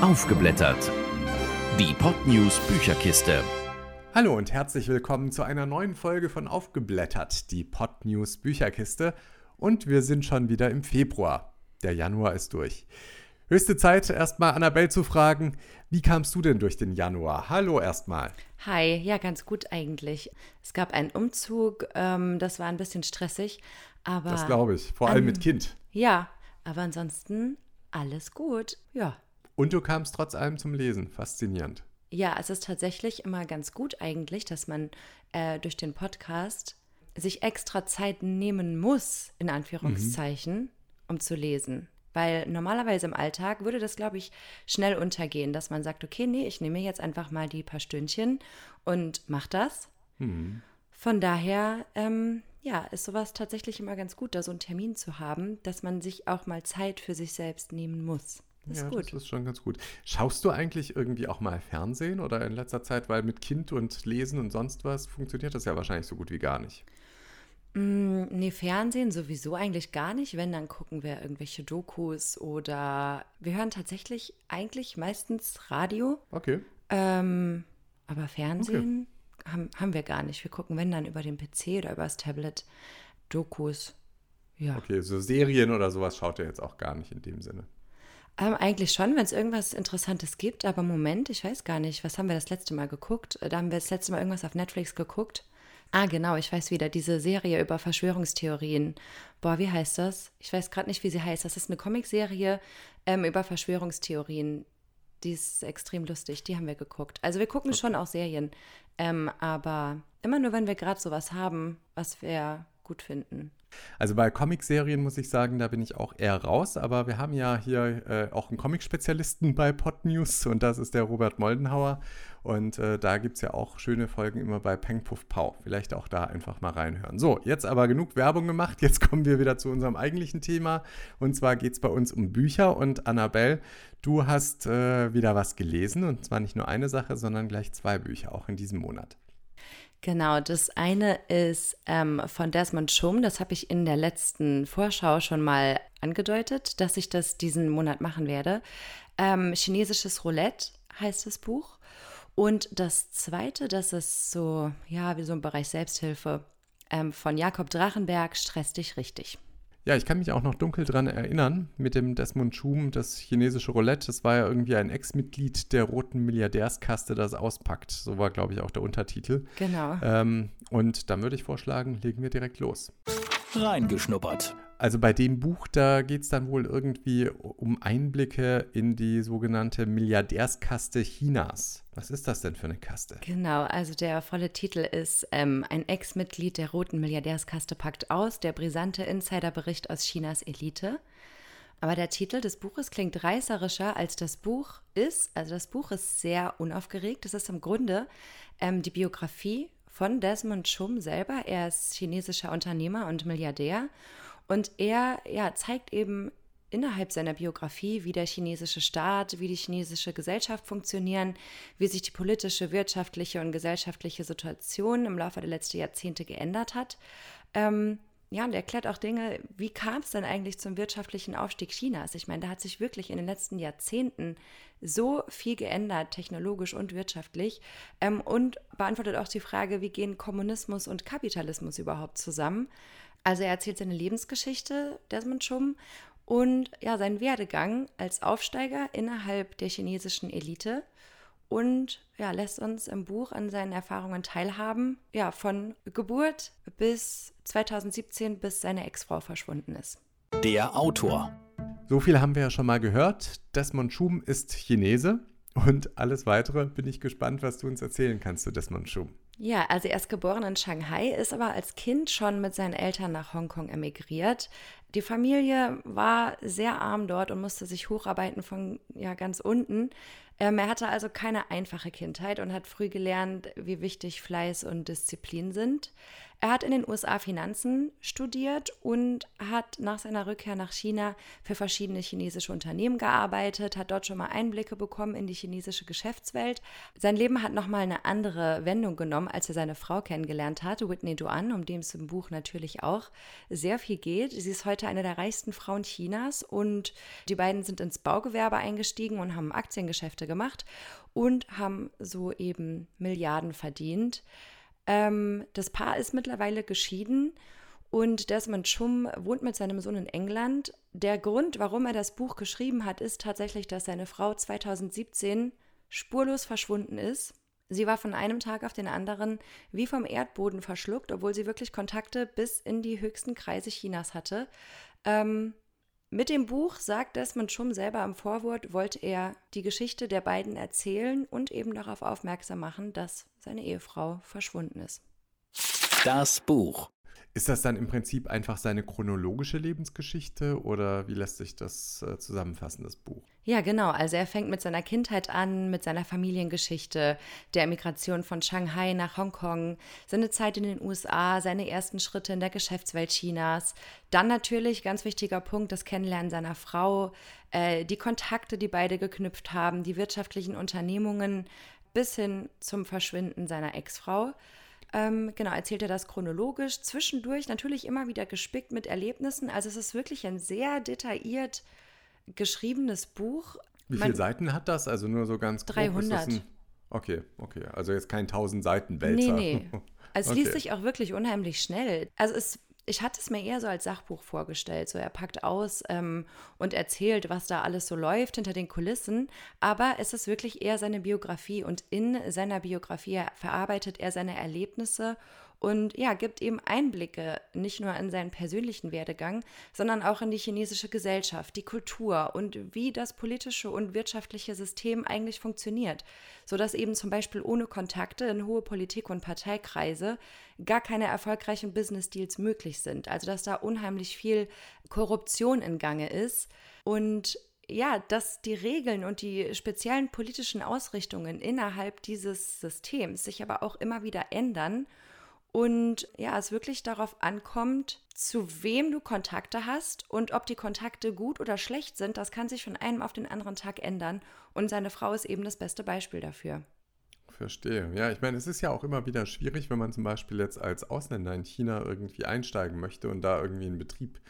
Aufgeblättert. Die Podnews Bücherkiste. Hallo und herzlich willkommen zu einer neuen Folge von Aufgeblättert, die Podnews Bücherkiste. Und wir sind schon wieder im Februar. Der Januar ist durch. Höchste Zeit, erstmal Annabelle zu fragen, wie kamst du denn durch den Januar? Hallo erstmal. Hi, ja, ganz gut eigentlich. Es gab einen Umzug, ähm, das war ein bisschen stressig, aber. Das glaube ich, vor allem ähm, mit Kind. Ja, aber ansonsten alles gut, ja. Und du kamst trotz allem zum Lesen. Faszinierend. Ja, es ist tatsächlich immer ganz gut eigentlich, dass man äh, durch den Podcast sich extra Zeit nehmen muss, in Anführungszeichen, mhm. um zu lesen. Weil normalerweise im Alltag würde das, glaube ich, schnell untergehen, dass man sagt, okay, nee, ich nehme jetzt einfach mal die paar Stündchen und mach das. Mhm. Von daher, ähm, ja, ist sowas tatsächlich immer ganz gut, da so einen Termin zu haben, dass man sich auch mal Zeit für sich selbst nehmen muss. Das ja, das ist schon ganz gut. Schaust du eigentlich irgendwie auch mal Fernsehen oder in letzter Zeit, weil mit Kind und Lesen und sonst was funktioniert das ja wahrscheinlich so gut wie gar nicht? Mm, nee, Fernsehen sowieso eigentlich gar nicht. Wenn, dann gucken wir irgendwelche Dokus oder wir hören tatsächlich eigentlich meistens Radio. Okay. Ähm, aber Fernsehen okay. haben, haben wir gar nicht. Wir gucken, wenn, dann über den PC oder über das Tablet Dokus. Ja. Okay, so Serien oder sowas schaut ihr jetzt auch gar nicht in dem Sinne. Ähm, eigentlich schon, wenn es irgendwas Interessantes gibt, aber Moment, ich weiß gar nicht, was haben wir das letzte Mal geguckt? Da haben wir das letzte Mal irgendwas auf Netflix geguckt. Ah, genau, ich weiß wieder, diese Serie über Verschwörungstheorien. Boah, wie heißt das? Ich weiß gerade nicht, wie sie heißt. Das ist eine Comicserie ähm, über Verschwörungstheorien. Die ist extrem lustig, die haben wir geguckt. Also wir gucken okay. schon auch Serien, ähm, aber immer nur, wenn wir gerade sowas haben, was wir gut finden. Also bei Comicserien muss ich sagen, da bin ich auch eher raus, aber wir haben ja hier äh, auch einen Comic-Spezialisten bei Podnews und das ist der Robert Moldenhauer. Und äh, da gibt es ja auch schöne Folgen immer bei Peng Puff Pau. Vielleicht auch da einfach mal reinhören. So, jetzt aber genug Werbung gemacht. Jetzt kommen wir wieder zu unserem eigentlichen Thema. Und zwar geht es bei uns um Bücher. Und Annabelle, du hast äh, wieder was gelesen. Und zwar nicht nur eine Sache, sondern gleich zwei Bücher, auch in diesem Monat. Genau, das eine ist ähm, von Desmond Schum, das habe ich in der letzten Vorschau schon mal angedeutet, dass ich das diesen Monat machen werde. Ähm, Chinesisches Roulette heißt das Buch. Und das zweite, das ist so, ja, wie so ein Bereich Selbsthilfe ähm, von Jakob Drachenberg, Stress dich richtig. Ja, ich kann mich auch noch dunkel dran erinnern mit dem Desmond Schum, das chinesische Roulette. Das war ja irgendwie ein Ex-Mitglied der roten Milliardärskaste, das auspackt. So war, glaube ich, auch der Untertitel. Genau. Ähm, und dann würde ich vorschlagen, legen wir direkt los. Reingeschnuppert. Also bei dem Buch, da geht es dann wohl irgendwie um Einblicke in die sogenannte Milliardärskaste Chinas. Was ist das denn für eine Kaste? Genau, also der volle Titel ist ähm, Ein Ex-Mitglied der roten Milliardärskaste packt aus, der brisante Insiderbericht aus Chinas Elite. Aber der Titel des Buches klingt reißerischer, als das Buch ist. Also das Buch ist sehr unaufgeregt. Es ist im Grunde ähm, die Biografie von Desmond Schum selber. Er ist chinesischer Unternehmer und Milliardär und er ja, zeigt eben innerhalb seiner Biografie, wie der chinesische Staat, wie die chinesische Gesellschaft funktionieren, wie sich die politische, wirtschaftliche und gesellschaftliche Situation im Laufe der letzten Jahrzehnte geändert hat. Ähm, ja, und erklärt auch Dinge, wie kam es denn eigentlich zum wirtschaftlichen Aufstieg Chinas? Ich meine, da hat sich wirklich in den letzten Jahrzehnten so viel geändert, technologisch und wirtschaftlich. Ähm, und beantwortet auch die Frage, wie gehen Kommunismus und Kapitalismus überhaupt zusammen? Also er erzählt seine Lebensgeschichte, Desmond Schum, und ja, seinen Werdegang als Aufsteiger innerhalb der chinesischen Elite und ja, lässt uns im Buch an seinen Erfahrungen teilhaben, ja, von Geburt bis 2017, bis seine Ex-Frau verschwunden ist. Der Autor. So viel haben wir ja schon mal gehört. Desmond Schum ist Chinese und alles weitere bin ich gespannt, was du uns erzählen kannst zu Desmond Schum. Ja, also er ist geboren in Shanghai, ist aber als Kind schon mit seinen Eltern nach Hongkong emigriert. Die Familie war sehr arm dort und musste sich hocharbeiten von ja ganz unten. Ähm, er hatte also keine einfache Kindheit und hat früh gelernt, wie wichtig Fleiß und Disziplin sind. Er hat in den USA Finanzen studiert und hat nach seiner Rückkehr nach China für verschiedene chinesische Unternehmen gearbeitet, hat dort schon mal Einblicke bekommen in die chinesische Geschäftswelt. Sein Leben hat nochmal eine andere Wendung genommen, als er seine Frau kennengelernt hat, Whitney Duan, um die es im Buch natürlich auch sehr viel geht. Sie ist heute heute eine der reichsten Frauen Chinas und die beiden sind ins Baugewerbe eingestiegen und haben Aktiengeschäfte gemacht und haben so eben Milliarden verdient. Ähm, das Paar ist mittlerweile geschieden und Desmond Chum wohnt mit seinem Sohn in England. Der Grund, warum er das Buch geschrieben hat, ist tatsächlich, dass seine Frau 2017 spurlos verschwunden ist. Sie war von einem Tag auf den anderen wie vom Erdboden verschluckt, obwohl sie wirklich Kontakte bis in die höchsten Kreise Chinas hatte. Ähm, mit dem Buch, sagt Desmond Schum selber im Vorwort, wollte er die Geschichte der beiden erzählen und eben darauf aufmerksam machen, dass seine Ehefrau verschwunden ist. Das Buch. Ist das dann im Prinzip einfach seine chronologische Lebensgeschichte oder wie lässt sich das äh, zusammenfassen, das Buch? Ja, genau. Also er fängt mit seiner Kindheit an, mit seiner Familiengeschichte, der Emigration von Shanghai nach Hongkong, seine Zeit in den USA, seine ersten Schritte in der Geschäftswelt Chinas. Dann natürlich, ganz wichtiger Punkt, das Kennenlernen seiner Frau, äh, die Kontakte, die beide geknüpft haben, die wirtschaftlichen Unternehmungen bis hin zum Verschwinden seiner Ex-Frau. Ähm, genau, erzählt er das chronologisch, zwischendurch natürlich immer wieder gespickt mit Erlebnissen. Also es ist wirklich ein sehr detailliert geschriebenes Buch. Wie viele Seiten hat das? Also nur so ganz grob, 300. Ein... Okay, okay. Also jetzt kein 1000 Seiten Wälzer. Nee, nee. Also es okay. liest sich auch wirklich unheimlich schnell. Also es ich hatte es mir eher so als Sachbuch vorgestellt. So, er packt aus ähm, und erzählt, was da alles so läuft hinter den Kulissen. Aber es ist wirklich eher seine Biografie und in seiner Biografie verarbeitet er seine Erlebnisse und ja, gibt eben Einblicke nicht nur in seinen persönlichen Werdegang, sondern auch in die chinesische Gesellschaft, die Kultur und wie das politische und wirtschaftliche System eigentlich funktioniert, sodass eben zum Beispiel ohne Kontakte in hohe Politik- und Parteikreise gar keine erfolgreichen Business-Deals möglich sind. Also dass da unheimlich viel Korruption in Gange ist und ja, dass die Regeln und die speziellen politischen Ausrichtungen innerhalb dieses Systems sich aber auch immer wieder ändern und ja, es wirklich darauf ankommt, zu wem du Kontakte hast und ob die Kontakte gut oder schlecht sind, das kann sich von einem auf den anderen Tag ändern. Und seine Frau ist eben das beste Beispiel dafür. Verstehe. Ja, ich meine, es ist ja auch immer wieder schwierig, wenn man zum Beispiel jetzt als Ausländer in China irgendwie einsteigen möchte und da irgendwie einen Betrieb äh,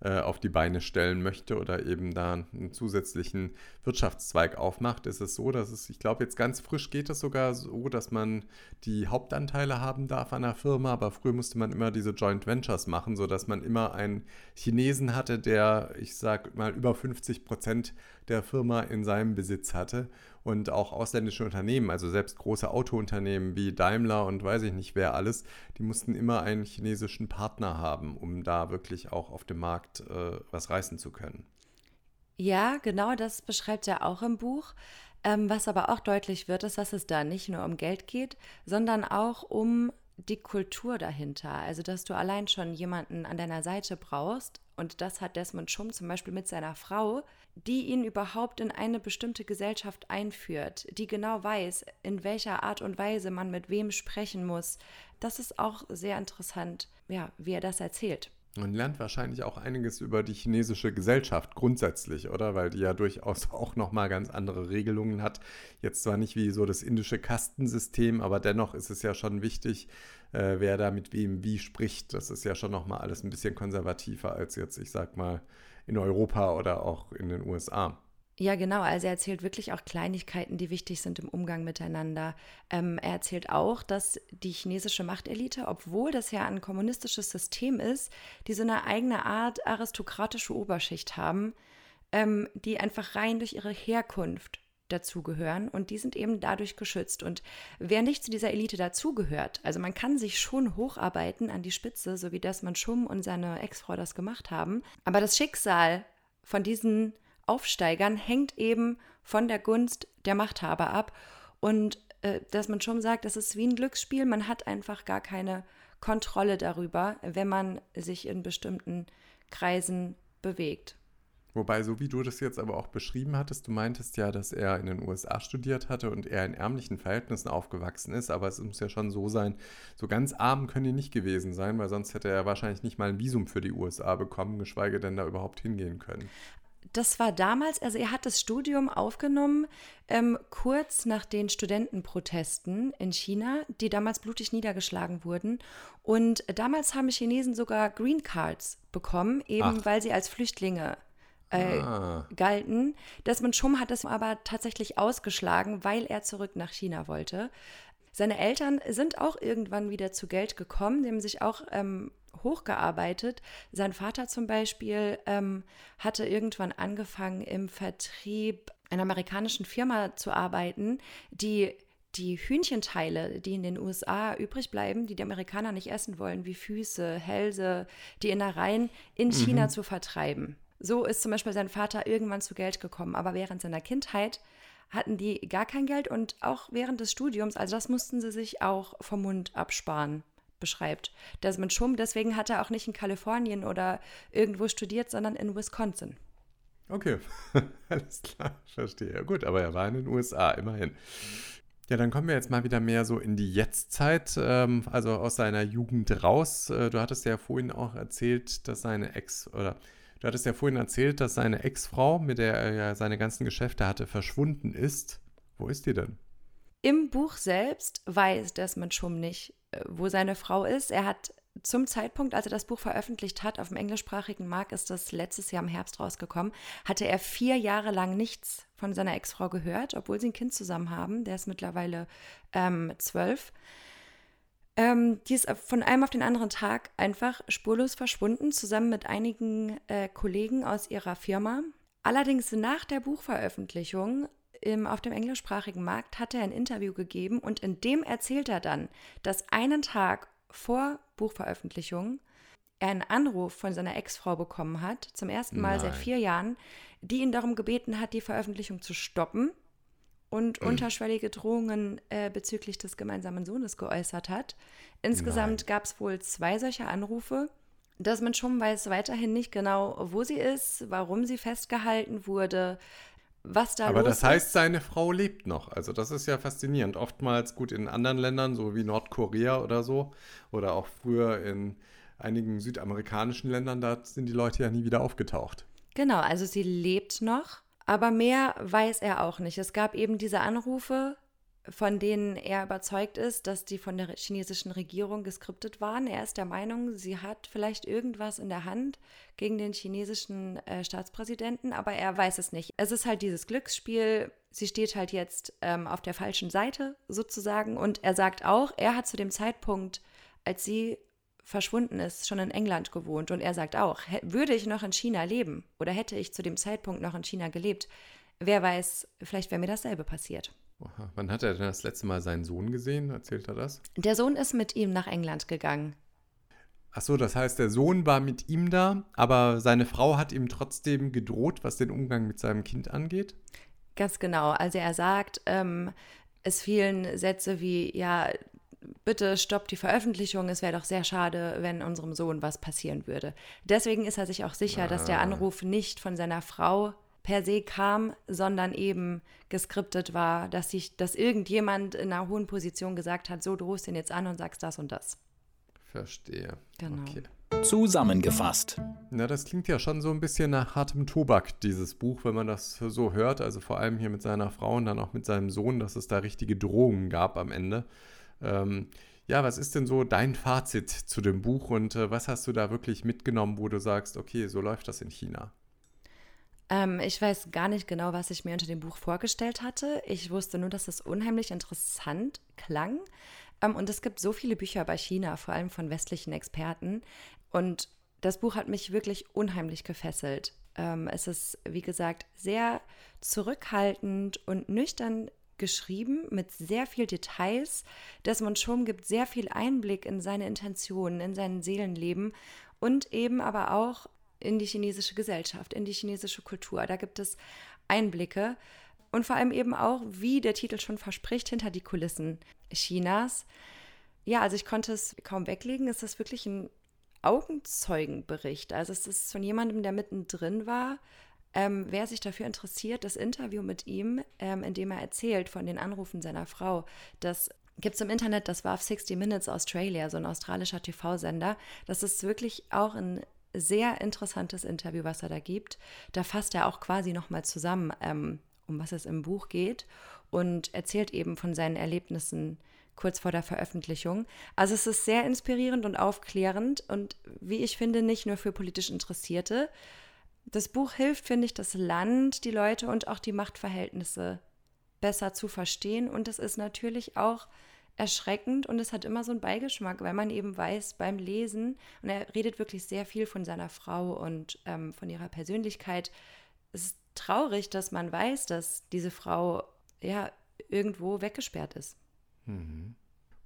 auf die Beine stellen möchte oder eben da einen zusätzlichen Wirtschaftszweig aufmacht, ist es so, dass es, ich glaube, jetzt ganz frisch geht es sogar so, dass man die Hauptanteile haben darf an der Firma, aber früher musste man immer diese Joint Ventures machen, sodass man immer einen Chinesen hatte, der, ich sag mal, über 50 Prozent der Firma in seinem Besitz hatte und auch ausländische Unternehmen, also selbst große Autounternehmen wie Daimler und weiß ich nicht wer alles, die mussten immer einen chinesischen Partner haben, um da wirklich auch auf dem Markt äh, was reißen zu können. Ja, genau, das beschreibt er auch im Buch. Ähm, was aber auch deutlich wird, ist, dass es da nicht nur um Geld geht, sondern auch um die Kultur dahinter. Also, dass du allein schon jemanden an deiner Seite brauchst. Und das hat Desmond Schum zum Beispiel mit seiner Frau, die ihn überhaupt in eine bestimmte Gesellschaft einführt, die genau weiß, in welcher Art und Weise man mit wem sprechen muss. Das ist auch sehr interessant, ja, wie er das erzählt. Man lernt wahrscheinlich auch einiges über die chinesische Gesellschaft grundsätzlich, oder? Weil die ja durchaus auch nochmal ganz andere Regelungen hat. Jetzt zwar nicht wie so das indische Kastensystem, aber dennoch ist es ja schon wichtig, äh, wer da mit wem wie spricht. Das ist ja schon nochmal alles ein bisschen konservativer als jetzt, ich sag mal, in Europa oder auch in den USA. Ja, genau. Also er erzählt wirklich auch Kleinigkeiten, die wichtig sind im Umgang miteinander. Ähm, er erzählt auch, dass die chinesische Machtelite, obwohl das ja ein kommunistisches System ist, die so eine eigene Art aristokratische Oberschicht haben, ähm, die einfach rein durch ihre Herkunft dazugehören und die sind eben dadurch geschützt. Und wer nicht zu dieser Elite dazugehört, also man kann sich schon hocharbeiten an die Spitze, so wie das man Schumm und seine Ex-Frau das gemacht haben, aber das Schicksal von diesen Aufsteigern hängt eben von der Gunst der Machthaber ab. Und äh, dass man schon sagt, das ist wie ein Glücksspiel, man hat einfach gar keine Kontrolle darüber, wenn man sich in bestimmten Kreisen bewegt. Wobei, so wie du das jetzt aber auch beschrieben hattest, du meintest ja, dass er in den USA studiert hatte und er in ärmlichen Verhältnissen aufgewachsen ist, aber es muss ja schon so sein, so ganz arm können die nicht gewesen sein, weil sonst hätte er wahrscheinlich nicht mal ein Visum für die USA bekommen, geschweige denn da überhaupt hingehen können. Das war damals, also er hat das Studium aufgenommen, ähm, kurz nach den Studentenprotesten in China, die damals blutig niedergeschlagen wurden. Und damals haben Chinesen sogar Green Cards bekommen, eben Ach. weil sie als Flüchtlinge äh, ah. galten. Desmond Schum hat das aber tatsächlich ausgeschlagen, weil er zurück nach China wollte. Seine Eltern sind auch irgendwann wieder zu Geld gekommen, die haben sich auch ähm, hochgearbeitet. Sein Vater zum Beispiel ähm, hatte irgendwann angefangen, im Vertrieb einer amerikanischen Firma zu arbeiten, die die Hühnchenteile, die in den USA übrig bleiben, die die Amerikaner nicht essen wollen, wie Füße, Hälse, die Innereien, in China mhm. zu vertreiben. So ist zum Beispiel sein Vater irgendwann zu Geld gekommen. Aber während seiner Kindheit hatten die gar kein Geld und auch während des Studiums, also das mussten sie sich auch vom Mund absparen, beschreibt Desmond Schum. Deswegen hat er auch nicht in Kalifornien oder irgendwo studiert, sondern in Wisconsin. Okay, alles klar, verstehe. Gut, aber er war in den USA, immerhin. Ja, dann kommen wir jetzt mal wieder mehr so in die Jetztzeit, ähm, also aus seiner Jugend raus. Äh, du hattest ja vorhin auch erzählt, dass seine Ex oder Du hattest ja vorhin erzählt, dass seine Ex-Frau, mit der er ja seine ganzen Geschäfte hatte, verschwunden ist. Wo ist die denn? Im Buch selbst weiß Desmond Schum nicht, äh, wo seine Frau ist. Er hat zum Zeitpunkt, als er das Buch veröffentlicht hat, auf dem englischsprachigen Markt ist das letztes Jahr im Herbst rausgekommen, hatte er vier Jahre lang nichts von seiner Ex-Frau gehört, obwohl sie ein Kind zusammen haben. Der ist mittlerweile ähm, zwölf. Ähm, die ist von einem auf den anderen Tag einfach spurlos verschwunden, zusammen mit einigen äh, Kollegen aus ihrer Firma. Allerdings nach der Buchveröffentlichung im, auf dem englischsprachigen Markt hat er ein Interview gegeben und in dem erzählt er dann, dass einen Tag vor Buchveröffentlichung er einen Anruf von seiner Ex-Frau bekommen hat, zum ersten Mal Nein. seit vier Jahren, die ihn darum gebeten hat, die Veröffentlichung zu stoppen und mhm. unterschwellige Drohungen äh, bezüglich des gemeinsamen Sohnes geäußert hat. Insgesamt gab es wohl zwei solcher Anrufe. Desmond Schum weiß weiterhin nicht genau, wo sie ist, warum sie festgehalten wurde, was da Aber los das heißt, seine Frau lebt noch. Also das ist ja faszinierend. Oftmals gut in anderen Ländern, so wie Nordkorea oder so, oder auch früher in einigen südamerikanischen Ländern, da sind die Leute ja nie wieder aufgetaucht. Genau, also sie lebt noch. Aber mehr weiß er auch nicht. Es gab eben diese Anrufe, von denen er überzeugt ist, dass die von der chinesischen Regierung geskriptet waren. Er ist der Meinung, sie hat vielleicht irgendwas in der Hand gegen den chinesischen äh, Staatspräsidenten, aber er weiß es nicht. Es ist halt dieses Glücksspiel. Sie steht halt jetzt ähm, auf der falschen Seite sozusagen. Und er sagt auch, er hat zu dem Zeitpunkt, als sie verschwunden ist, schon in England gewohnt. Und er sagt auch, würde ich noch in China leben oder hätte ich zu dem Zeitpunkt noch in China gelebt, wer weiß, vielleicht wäre mir dasselbe passiert. Aha. Wann hat er denn das letzte Mal seinen Sohn gesehen? Erzählt er das? Der Sohn ist mit ihm nach England gegangen. Ach so, das heißt, der Sohn war mit ihm da, aber seine Frau hat ihm trotzdem gedroht, was den Umgang mit seinem Kind angeht? Ganz genau. Also er sagt, ähm, es fielen Sätze wie, ja, bitte stoppt die Veröffentlichung, es wäre doch sehr schade, wenn unserem Sohn was passieren würde. Deswegen ist er sich auch sicher, ah. dass der ah. Anruf nicht von seiner Frau per se kam, sondern eben geskriptet war, dass sich, dass irgendjemand in einer hohen Position gesagt hat, so du rufst ihn jetzt an und sagst das und das. Verstehe. Genau. Okay. Zusammengefasst. Na, das klingt ja schon so ein bisschen nach hartem Tobak, dieses Buch, wenn man das so hört. Also vor allem hier mit seiner Frau und dann auch mit seinem Sohn, dass es da richtige Drohungen gab am Ende. Ähm, ja, was ist denn so dein Fazit zu dem Buch und äh, was hast du da wirklich mitgenommen, wo du sagst, okay, so läuft das in China? Ähm, ich weiß gar nicht genau, was ich mir unter dem Buch vorgestellt hatte. Ich wusste nur, dass es unheimlich interessant klang. Ähm, und es gibt so viele Bücher bei China, vor allem von westlichen Experten. Und das Buch hat mich wirklich unheimlich gefesselt. Ähm, es ist, wie gesagt, sehr zurückhaltend und nüchtern geschrieben mit sehr viel Details. Desmond Schum gibt sehr viel Einblick in seine Intentionen, in sein Seelenleben und eben aber auch in die chinesische Gesellschaft, in die chinesische Kultur. Da gibt es Einblicke und vor allem eben auch, wie der Titel schon verspricht, hinter die Kulissen Chinas. Ja, also ich konnte es kaum weglegen. Es ist wirklich ein Augenzeugenbericht. Also es ist von jemandem, der mittendrin war, ähm, wer sich dafür interessiert, das Interview mit ihm, ähm, in dem er erzählt von den Anrufen seiner Frau, das gibt es im Internet, das war auf 60 Minutes Australia, so ein australischer TV-Sender. Das ist wirklich auch ein sehr interessantes Interview, was er da gibt. Da fasst er auch quasi nochmal zusammen, ähm, um was es im Buch geht und erzählt eben von seinen Erlebnissen kurz vor der Veröffentlichung. Also es ist sehr inspirierend und aufklärend und wie ich finde, nicht nur für politisch Interessierte. Das Buch hilft, finde ich, das Land, die Leute und auch die Machtverhältnisse besser zu verstehen. Und es ist natürlich auch erschreckend und es hat immer so einen Beigeschmack, weil man eben weiß beim Lesen, und er redet wirklich sehr viel von seiner Frau und ähm, von ihrer Persönlichkeit. Es ist traurig, dass man weiß, dass diese Frau ja irgendwo weggesperrt ist. Mhm.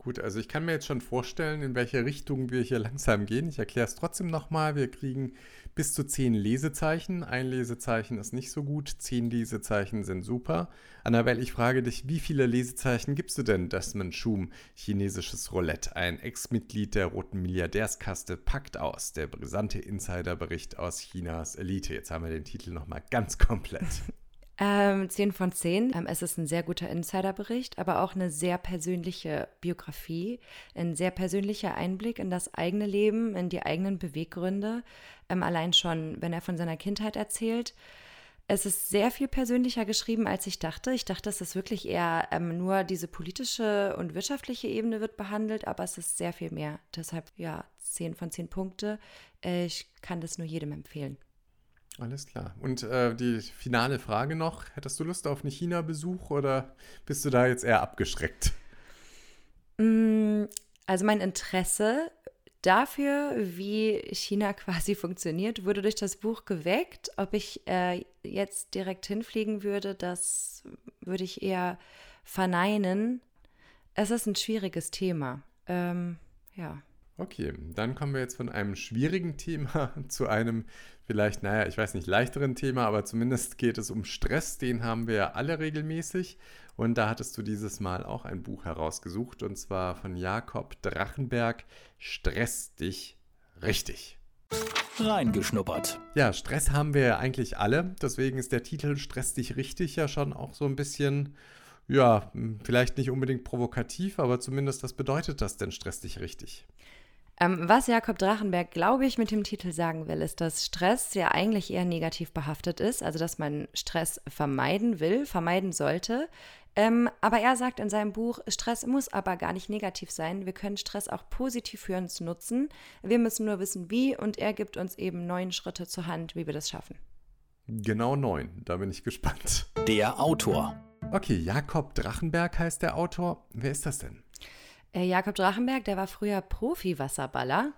Gut, also ich kann mir jetzt schon vorstellen, in welche Richtung wir hier langsam gehen. Ich erkläre es trotzdem nochmal. Wir kriegen bis zu zehn Lesezeichen. Ein Lesezeichen ist nicht so gut, zehn Lesezeichen sind super. Annabelle, ich frage dich, wie viele Lesezeichen gibst du denn Desmond Schum, chinesisches Roulette? Ein Ex-Mitglied der Roten Milliardärskaste packt aus. Der brisante Insiderbericht aus Chinas Elite. Jetzt haben wir den Titel nochmal ganz komplett. Ähm, 10 von 10. Ähm, es ist ein sehr guter Insiderbericht, aber auch eine sehr persönliche Biografie, ein sehr persönlicher Einblick in das eigene Leben, in die eigenen Beweggründe. Ähm, allein schon, wenn er von seiner Kindheit erzählt. Es ist sehr viel persönlicher geschrieben, als ich dachte. Ich dachte, es ist wirklich eher ähm, nur diese politische und wirtschaftliche Ebene wird behandelt, aber es ist sehr viel mehr. Deshalb, ja, 10 von 10 Punkte. Ich kann das nur jedem empfehlen. Alles klar. Und äh, die finale Frage noch: Hättest du Lust auf einen China-Besuch oder bist du da jetzt eher abgeschreckt? Mm, also mein Interesse dafür, wie China quasi funktioniert, wurde durch das Buch geweckt. Ob ich äh, jetzt direkt hinfliegen würde, das würde ich eher verneinen. Es ist ein schwieriges Thema. Ähm, ja. Okay, dann kommen wir jetzt von einem schwierigen Thema zu einem vielleicht, naja, ich weiß nicht, leichteren Thema, aber zumindest geht es um Stress. Den haben wir ja alle regelmäßig. Und da hattest du dieses Mal auch ein Buch herausgesucht und zwar von Jakob Drachenberg. Stress dich richtig. Reingeschnuppert. Ja, Stress haben wir ja eigentlich alle. Deswegen ist der Titel Stress dich richtig ja schon auch so ein bisschen ja, vielleicht nicht unbedingt provokativ, aber zumindest, was bedeutet das denn, stress dich richtig? Ähm, was Jakob Drachenberg, glaube ich, mit dem Titel sagen will, ist, dass Stress ja eigentlich eher negativ behaftet ist, also dass man Stress vermeiden will, vermeiden sollte. Ähm, aber er sagt in seinem Buch, Stress muss aber gar nicht negativ sein. Wir können Stress auch positiv für uns nutzen. Wir müssen nur wissen, wie, und er gibt uns eben neun Schritte zur Hand, wie wir das schaffen. Genau neun, da bin ich gespannt. Der Autor. Okay, Jakob Drachenberg heißt der Autor. Wer ist das denn? Äh, Jakob Drachenberg, der war früher Profi-Wasserballer.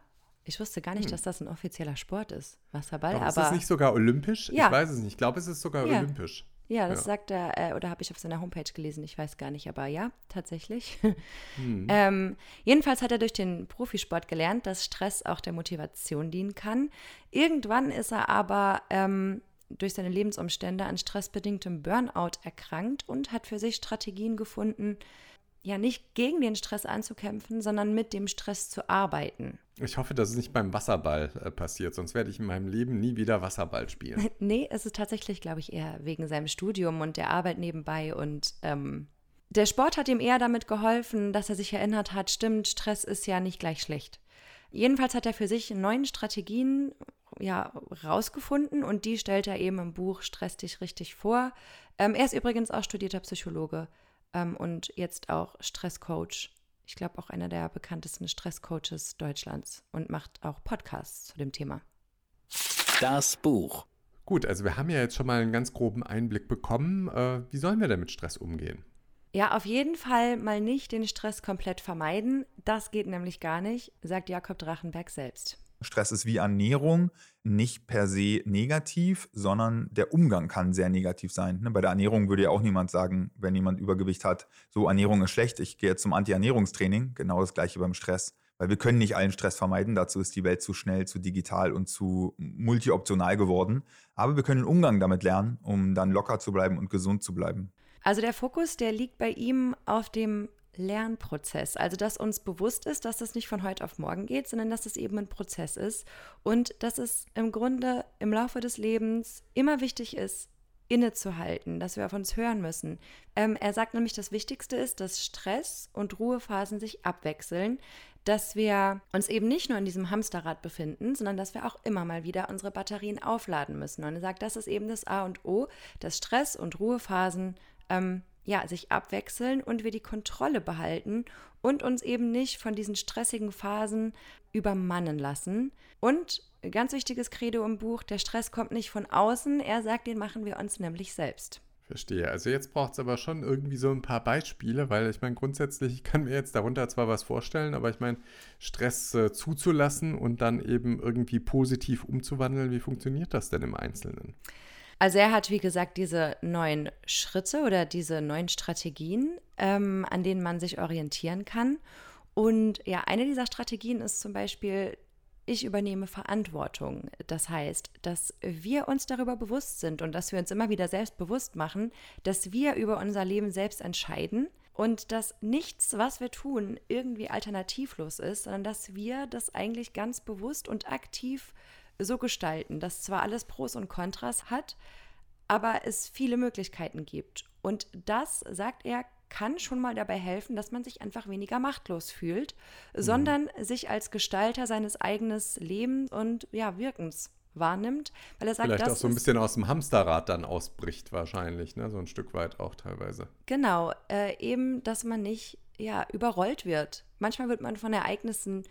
Ich wusste gar nicht, hm. dass das ein offizieller Sport ist, Wasserball. Doch, aber ist es nicht sogar olympisch? Ja. Ich weiß es nicht. Ich glaube, es ist sogar ja. olympisch. Ja, das ja. sagt er, äh, oder habe ich auf seiner Homepage gelesen, ich weiß gar nicht, aber ja, tatsächlich. Hm. ähm, jedenfalls hat er durch den Profisport gelernt, dass Stress auch der Motivation dienen kann. Irgendwann ist er aber ähm, durch seine Lebensumstände an stressbedingtem Burnout erkrankt und hat für sich Strategien gefunden, ja nicht gegen den Stress anzukämpfen, sondern mit dem Stress zu arbeiten. Ich hoffe, dass es nicht beim Wasserball äh, passiert, sonst werde ich in meinem Leben nie wieder Wasserball spielen. nee, es ist tatsächlich, glaube ich, eher wegen seinem Studium und der Arbeit nebenbei und ähm, der Sport hat ihm eher damit geholfen, dass er sich erinnert hat, stimmt, Stress ist ja nicht gleich schlecht. Jedenfalls hat er für sich neun Strategien ja, rausgefunden und die stellt er eben im Buch Stress dich richtig vor. Ähm, er ist übrigens auch studierter Psychologe ähm, und jetzt auch Stresscoach. Ich glaube auch einer der bekanntesten Stresscoaches Deutschlands und macht auch Podcasts zu dem Thema. Das Buch. Gut, also wir haben ja jetzt schon mal einen ganz groben Einblick bekommen. Äh, wie sollen wir denn mit Stress umgehen? Ja, auf jeden Fall mal nicht den Stress komplett vermeiden. Das geht nämlich gar nicht, sagt Jakob Drachenberg selbst. Stress ist wie Ernährung nicht per se negativ, sondern der Umgang kann sehr negativ sein. Ne, bei der Ernährung würde ja auch niemand sagen, wenn jemand Übergewicht hat, so Ernährung ist schlecht, ich gehe jetzt zum Anti-Ernährungstraining. Genau das gleiche beim Stress. Weil wir können nicht allen Stress vermeiden, dazu ist die Welt zu schnell, zu digital und zu multioptional geworden. Aber wir können Umgang damit lernen, um dann locker zu bleiben und gesund zu bleiben. Also der Fokus, der liegt bei ihm auf dem Lernprozess. Also, dass uns bewusst ist, dass das nicht von heute auf morgen geht, sondern dass es eben ein Prozess ist und dass es im Grunde im Laufe des Lebens immer wichtig ist, innezuhalten, dass wir auf uns hören müssen. Ähm, er sagt nämlich, das Wichtigste ist, dass Stress und Ruhephasen sich abwechseln. dass wir uns eben nicht nur in diesem Hamsterrad befinden, sondern dass wir auch immer mal wieder unsere Batterien aufladen müssen. Und er sagt, das ist eben das A und O, dass Stress- und Ruhephasen ähm, ja, sich abwechseln und wir die Kontrolle behalten und uns eben nicht von diesen stressigen Phasen übermannen lassen. Und ganz wichtiges Credo im Buch, der Stress kommt nicht von außen, er sagt, den machen wir uns nämlich selbst. Verstehe. Also jetzt braucht es aber schon irgendwie so ein paar Beispiele, weil ich meine, grundsätzlich, ich kann mir jetzt darunter zwar was vorstellen, aber ich meine, Stress äh, zuzulassen und dann eben irgendwie positiv umzuwandeln, wie funktioniert das denn im Einzelnen? Also er hat, wie gesagt, diese neuen Schritte oder diese neuen Strategien, ähm, an denen man sich orientieren kann. Und ja, eine dieser Strategien ist zum Beispiel ich übernehme Verantwortung. Das heißt, dass wir uns darüber bewusst sind und dass wir uns immer wieder selbst bewusst machen, dass wir über unser Leben selbst entscheiden und dass nichts, was wir tun, irgendwie alternativlos ist, sondern dass wir das eigentlich ganz bewusst und aktiv so gestalten, dass zwar alles Pros und Kontras hat, aber es viele Möglichkeiten gibt. Und das, sagt er, kann schon mal dabei helfen, dass man sich einfach weniger machtlos fühlt, mhm. sondern sich als Gestalter seines eigenen Lebens und ja, Wirkens wahrnimmt, weil er sagt, Vielleicht das auch so ein bisschen aus dem Hamsterrad dann ausbricht wahrscheinlich, ne? so ein Stück weit auch teilweise. Genau, äh, eben, dass man nicht ja, überrollt wird. Manchmal wird man von Ereignissen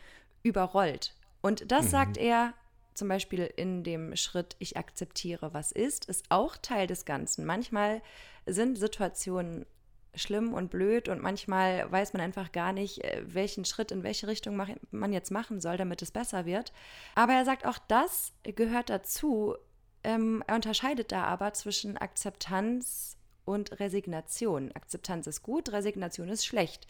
überrollt. Und das mhm. sagt er zum Beispiel in dem Schritt, ich akzeptiere, was ist, ist auch Teil des Ganzen. Manchmal sind Situationen schlimm und blöd und manchmal weiß man einfach gar nicht, äh, welchen Schritt in welche Richtung man jetzt machen soll, damit es besser wird. Aber er sagt, auch das gehört dazu. Ähm, er unterscheidet da aber zwischen Akzeptanz und Resignation. Akzeptanz ist gut, Resignation ist schlecht.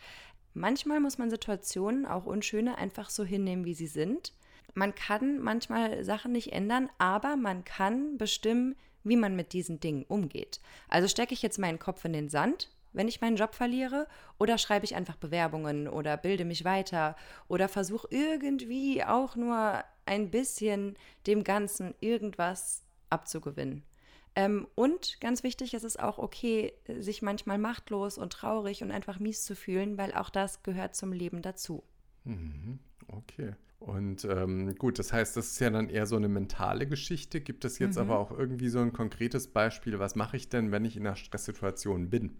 Manchmal muss man Situationen, auch unschöne, einfach so hinnehmen, wie sie sind. Man kann manchmal Sachen nicht ändern, aber man kann bestimmen, wie man mit diesen Dingen umgeht. Also stecke ich jetzt meinen Kopf in den Sand wenn ich meinen Job verliere? Oder schreibe ich einfach Bewerbungen oder bilde mich weiter oder versuche irgendwie auch nur ein bisschen dem Ganzen irgendwas abzugewinnen? Ähm, und ganz wichtig, es ist auch okay, sich manchmal machtlos und traurig und einfach mies zu fühlen, weil auch das gehört zum Leben dazu. Mhm. Okay. Und ähm, gut, das heißt, das ist ja dann eher so eine mentale Geschichte. Gibt es jetzt mhm. aber auch irgendwie so ein konkretes Beispiel, was mache ich denn, wenn ich in einer Stresssituation bin?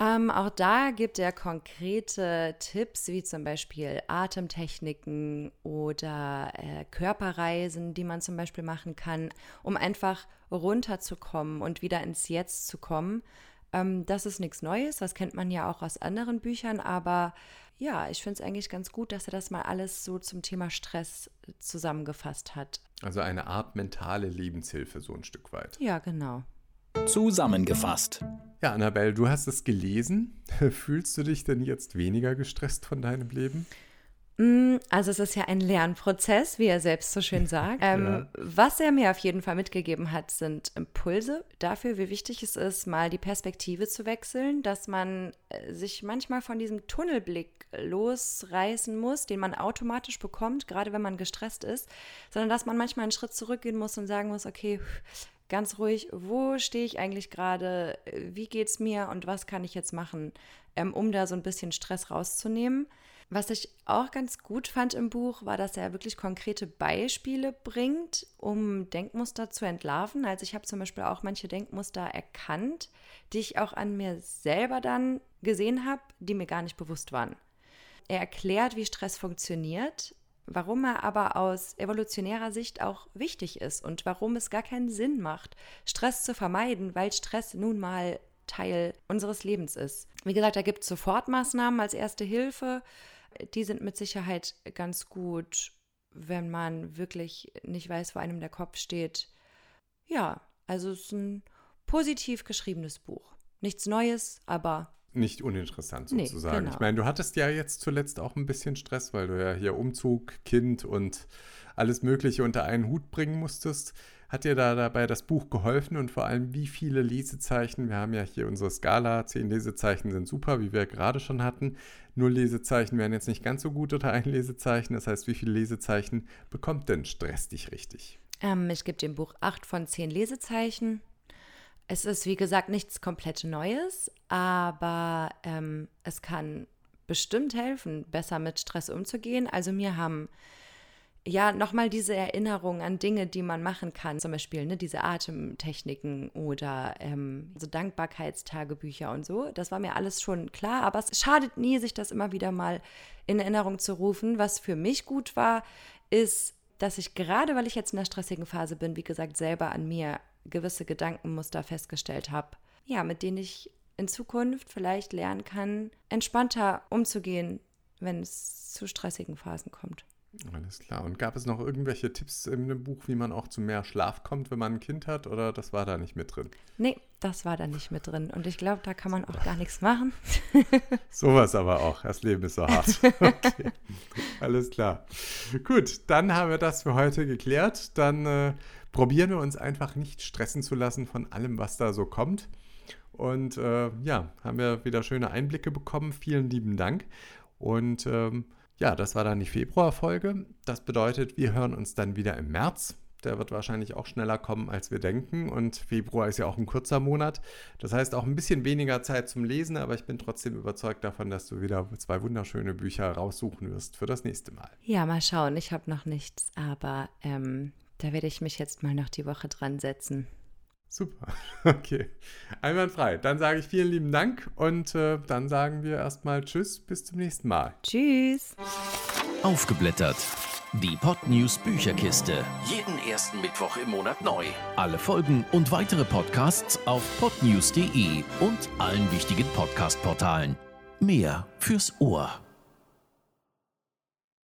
Ähm, auch da gibt er konkrete Tipps, wie zum Beispiel Atemtechniken oder äh, Körperreisen, die man zum Beispiel machen kann, um einfach runterzukommen und wieder ins Jetzt zu kommen. Ähm, das ist nichts Neues, das kennt man ja auch aus anderen Büchern, aber ja, ich finde es eigentlich ganz gut, dass er das mal alles so zum Thema Stress zusammengefasst hat. Also eine Art mentale Lebenshilfe, so ein Stück weit. Ja, genau. Zusammengefasst. Ja, Annabelle, du hast es gelesen. Fühlst du dich denn jetzt weniger gestresst von deinem Leben? Mm, also es ist ja ein Lernprozess, wie er selbst so schön sagt. Ähm, ja. Was er mir auf jeden Fall mitgegeben hat, sind Impulse dafür, wie wichtig es ist, mal die Perspektive zu wechseln, dass man äh, sich manchmal von diesem Tunnelblick losreißen muss, den man automatisch bekommt, gerade wenn man gestresst ist, sondern dass man manchmal einen Schritt zurückgehen muss und sagen muss, okay, ganz ruhig, wo stehe ich eigentlich gerade, wie geht es mir und was kann ich jetzt machen, ähm, um da so ein bisschen Stress rauszunehmen. Was ich auch ganz gut fand im Buch, war, dass er wirklich konkrete Beispiele bringt, um Denkmuster zu entlarven. Also ich habe zum Beispiel auch manche Denkmuster erkannt, die ich auch an mir selber dann gesehen habe, die mir gar nicht bewusst waren. Er erklärt, wie Stress funktioniert, warum er aber aus evolutionärer Sicht auch wichtig ist und warum es gar keinen Sinn macht, Stress zu vermeiden, weil Stress nun mal Teil unseres Lebens ist. Wie gesagt, da gibt es Sofortmaßnahmen als erste Hilfe. Die sind mit Sicherheit ganz gut, wenn man wirklich nicht weiß, wo einem der Kopf steht. Ja, also es ist ein positiv geschriebenes Buch. Nichts Neues, aber nicht uninteressant sozusagen. Nee, genau. Ich meine, du hattest ja jetzt zuletzt auch ein bisschen Stress, weil du ja hier Umzug, Kind und alles Mögliche unter einen Hut bringen musstest. Hat dir da dabei das Buch geholfen und vor allem wie viele Lesezeichen? Wir haben ja hier unsere Skala, zehn Lesezeichen sind super, wie wir gerade schon hatten. Null Lesezeichen wären jetzt nicht ganz so gut oder ein Lesezeichen. Das heißt, wie viele Lesezeichen bekommt denn Stress dich richtig? Ähm, ich gebe dem Buch acht von zehn Lesezeichen. Es ist, wie gesagt, nichts komplett Neues, aber ähm, es kann bestimmt helfen, besser mit Stress umzugehen. Also mir haben ja nochmal diese Erinnerung an Dinge, die man machen kann, zum Beispiel ne, diese Atemtechniken oder ähm, so Dankbarkeitstagebücher und so. Das war mir alles schon klar, aber es schadet nie, sich das immer wieder mal in Erinnerung zu rufen. Was für mich gut war, ist, dass ich gerade, weil ich jetzt in einer stressigen Phase bin, wie gesagt, selber an mir gewisse Gedankenmuster festgestellt habe, ja, mit denen ich in Zukunft vielleicht lernen kann, entspannter umzugehen, wenn es zu stressigen Phasen kommt. Alles klar. Und gab es noch irgendwelche Tipps im Buch, wie man auch zu mehr Schlaf kommt, wenn man ein Kind hat? Oder das war da nicht mit drin? Nee, das war da nicht mit drin. Und ich glaube, da kann man auch gar nichts machen. Sowas aber auch. Das Leben ist so hart. Okay. Alles klar. Gut, dann haben wir das für heute geklärt. Dann äh, probieren wir uns einfach nicht stressen zu lassen von allem, was da so kommt. Und äh, ja, haben wir wieder schöne Einblicke bekommen. Vielen lieben Dank. Und ähm, ja, das war dann die Februarfolge. Das bedeutet, wir hören uns dann wieder im März. Der wird wahrscheinlich auch schneller kommen, als wir denken. Und Februar ist ja auch ein kurzer Monat. Das heißt auch ein bisschen weniger Zeit zum Lesen, aber ich bin trotzdem überzeugt davon, dass du wieder zwei wunderschöne Bücher raussuchen wirst für das nächste Mal. Ja, mal schauen. Ich habe noch nichts, aber ähm, da werde ich mich jetzt mal noch die Woche dran setzen. Super, okay. Einwandfrei. Dann sage ich vielen lieben Dank und äh, dann sagen wir erstmal Tschüss, bis zum nächsten Mal. Tschüss. Aufgeblättert. Die Podnews Bücherkiste. Jeden ersten Mittwoch im Monat neu. Alle Folgen und weitere Podcasts auf podnews.de und allen wichtigen Podcast-Portalen. Mehr fürs Ohr.